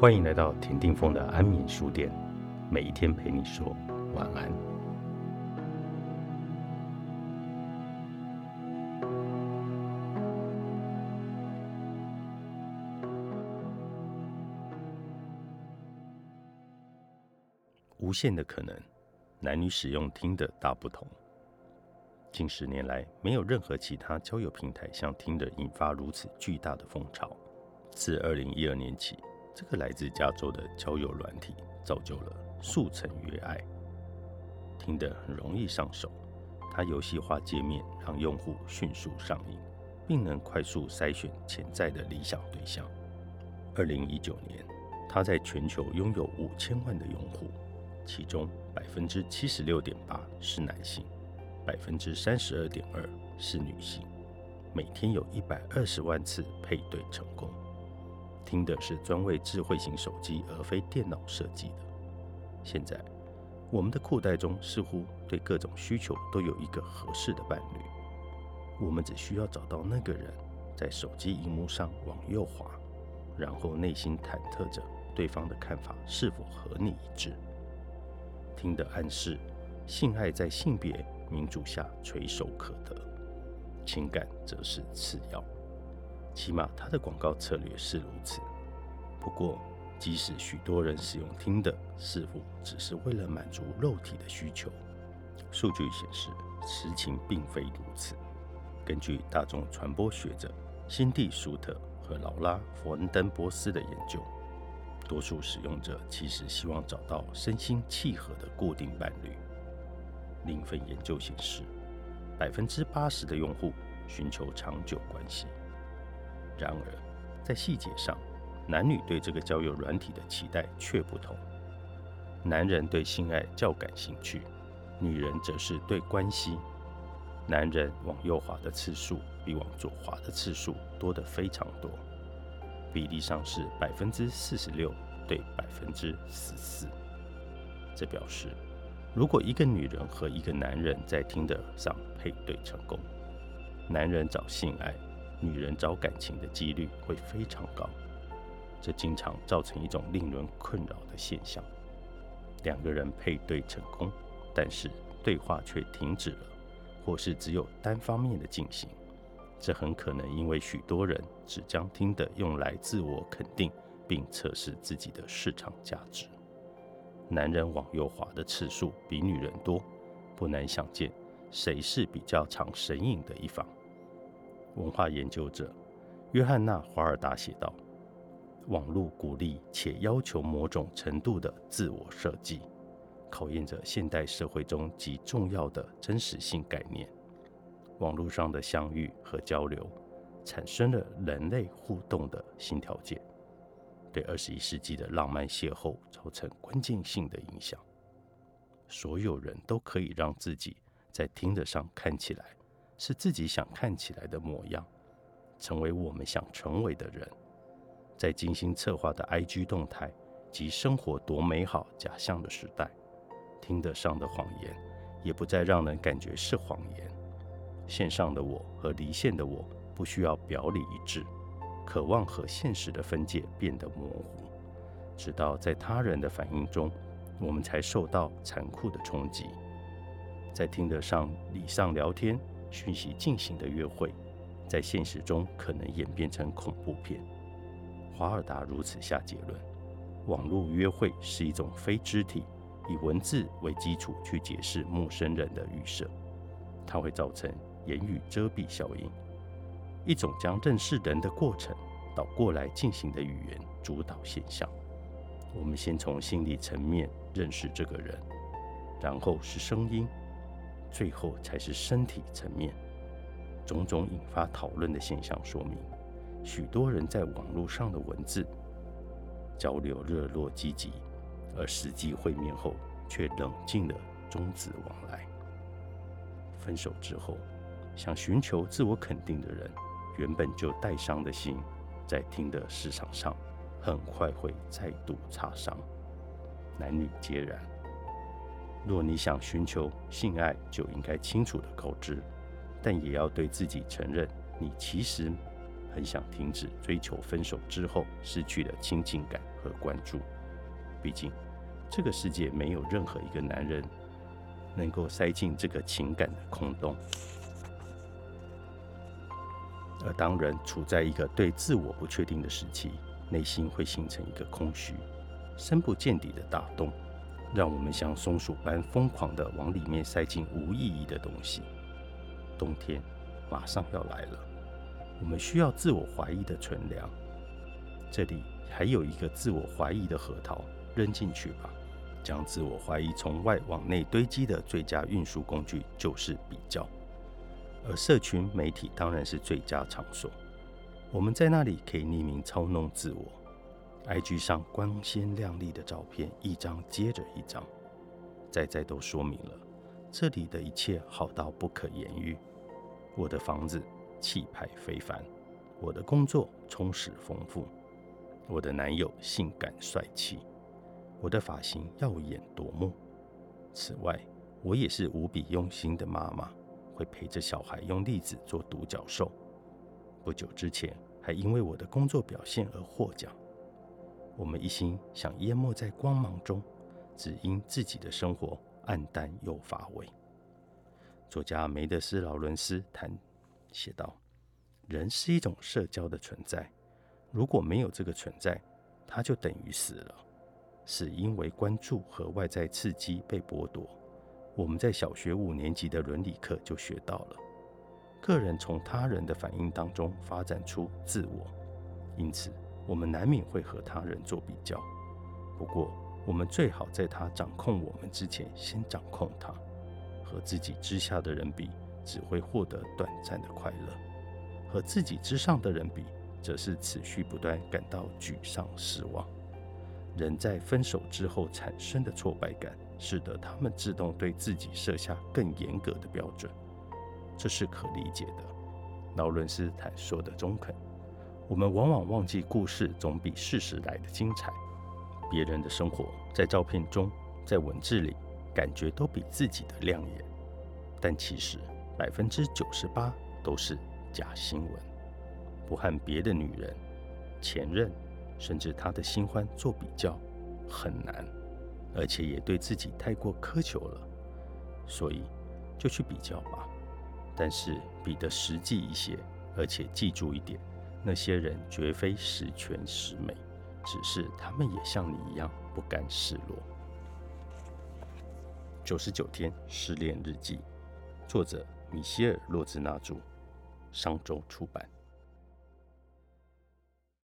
欢迎来到田定峰的安眠书店，每一天陪你说晚安。无限的可能，男女使用听的大不同。近十年来，没有任何其他交友平台像听的引发如此巨大的风潮。自二零一二年起。这个来自加州的交友软体，造就了速成约爱，听得很容易上手。它游戏化界面让用户迅速上瘾，并能快速筛选潜在的理想对象。二零一九年，它在全球拥有五千万的用户，其中百分之七十六点八是男性，百分之三十二点二是女性，每天有一百二十万次配对成功。听的是专为智慧型手机而非电脑设计的。现在，我们的裤袋中似乎对各种需求都有一个合适的伴侣。我们只需要找到那个人，在手机荧幕上往右滑，然后内心忐忑着对方的看法是否和你一致。听的暗示，性爱在性别民主下垂手可得，情感则是次要。起码它的广告策略是如此。不过，即使许多人使用听的，似乎只是为了满足肉体的需求。数据显示，实情并非如此。根据大众传播学者辛蒂·舒特和劳拉·弗恩登波斯的研究，多数使用者其实希望找到身心契合的固定伴侣。另一份研究显示，百分之八十的用户寻求长久关系。然而，在细节上，男女对这个交友软体的期待却不同。男人对性爱较感兴趣，女人则是对关系。男人往右滑的次数比往左滑的次数多得非常多，比例上是百分之四十六对百分之十四。这表示，如果一个女人和一个男人在听的上配对成功，男人找性爱。女人找感情的几率会非常高，这经常造成一种令人困扰的现象：两个人配对成功，但是对话却停止了，或是只有单方面的进行。这很可能因为许多人只将听的用来自我肯定，并测试自己的市场价值。男人往右滑的次数比女人多，不难想见，谁是比较常神隐的一方。文化研究者约翰娜·华尔达写道：“网络鼓励且要求某种程度的自我设计，考验着现代社会中极重要的真实性概念。网络上的相遇和交流，产生了人类互动的新条件，对二十一世纪的浪漫邂逅造成关键性的影响。所有人都可以让自己在听得上看起来。”是自己想看起来的模样，成为我们想成为的人。在精心策划的 IG 动态及生活多美好假象的时代，听得上的谎言也不再让人感觉是谎言。线上的我和离线的我不需要表里一致，渴望和现实的分界变得模糊，直到在他人的反应中，我们才受到残酷的冲击。在听得上礼上聊天。讯息进行的约会，在现实中可能演变成恐怖片。华尔达如此下结论：网络约会是一种非肢体、以文字为基础去解释陌生人的预设，它会造成言语遮蔽效应，一种将认识人的过程倒过来进行的语言主导现象。我们先从心理层面认识这个人，然后是声音。最后才是身体层面，种种引发讨论的现象说明，许多人在网络上的文字交流热络积极，而实际会面后却冷静的终止往来。分手之后，想寻求自我肯定的人，原本就带伤的心，在听的市场上很快会再度擦伤，男女皆然。若你想寻求性爱，就应该清楚的告知，但也要对自己承认，你其实很想停止追求分手之后失去的亲近感和关注。毕竟，这个世界没有任何一个男人能够塞进这个情感的空洞。而当人处在一个对自我不确定的时期，内心会形成一个空虚、深不见底的大洞，让我们像松鼠般疯狂的往里面塞进无意义的东西。冬天马上要来了，我们需要自我怀疑的存粮。这里还有一个自我怀疑的核桃，扔进去吧。将自我怀疑从外往内堆积的最佳运输工具就是比较。而社群媒体当然是最佳场所，我们在那里可以匿名操弄自我。IG 上光鲜亮丽的照片一张接着一张，在在都说明了这里的一切好到不可言喻。我的房子气派非凡，我的工作充实丰富，我的男友性感帅气，我的发型耀眼夺目。此外，我也是无比用心的妈妈。会陪着小孩用栗子做独角兽。不久之前，还因为我的工作表现而获奖。我们一心想淹没在光芒中，只因自己的生活暗淡又乏味。作家梅德斯劳伦斯谈写道：“人是一种社交的存在，如果没有这个存在，他就等于死了。是因为关注和外在刺激被剥夺。”我们在小学五年级的伦理课就学到了，个人从他人的反应当中发展出自我，因此我们难免会和他人做比较。不过，我们最好在他掌控我们之前先掌控他。和自己之下的人比，只会获得短暂的快乐；和自己之上的人比，则是持续不断感到沮丧失望。人在分手之后产生的挫败感。使得他们自动对自己设下更严格的标准，这是可理解的。劳伦斯坦说的中肯。我们往往忘记故事总比事实来的精彩。别人的生活在照片中，在文字里，感觉都比自己的亮眼，但其实百分之九十八都是假新闻。不和别的女人、前任，甚至他的新欢做比较，很难。而且也对自己太过苛求了，所以就去比较吧。但是比得实际一些，而且记住一点：那些人绝非十全十美，只是他们也像你一样不甘示弱。九十九天失恋日记，作者米歇尔·洛兹纳著，商周出版。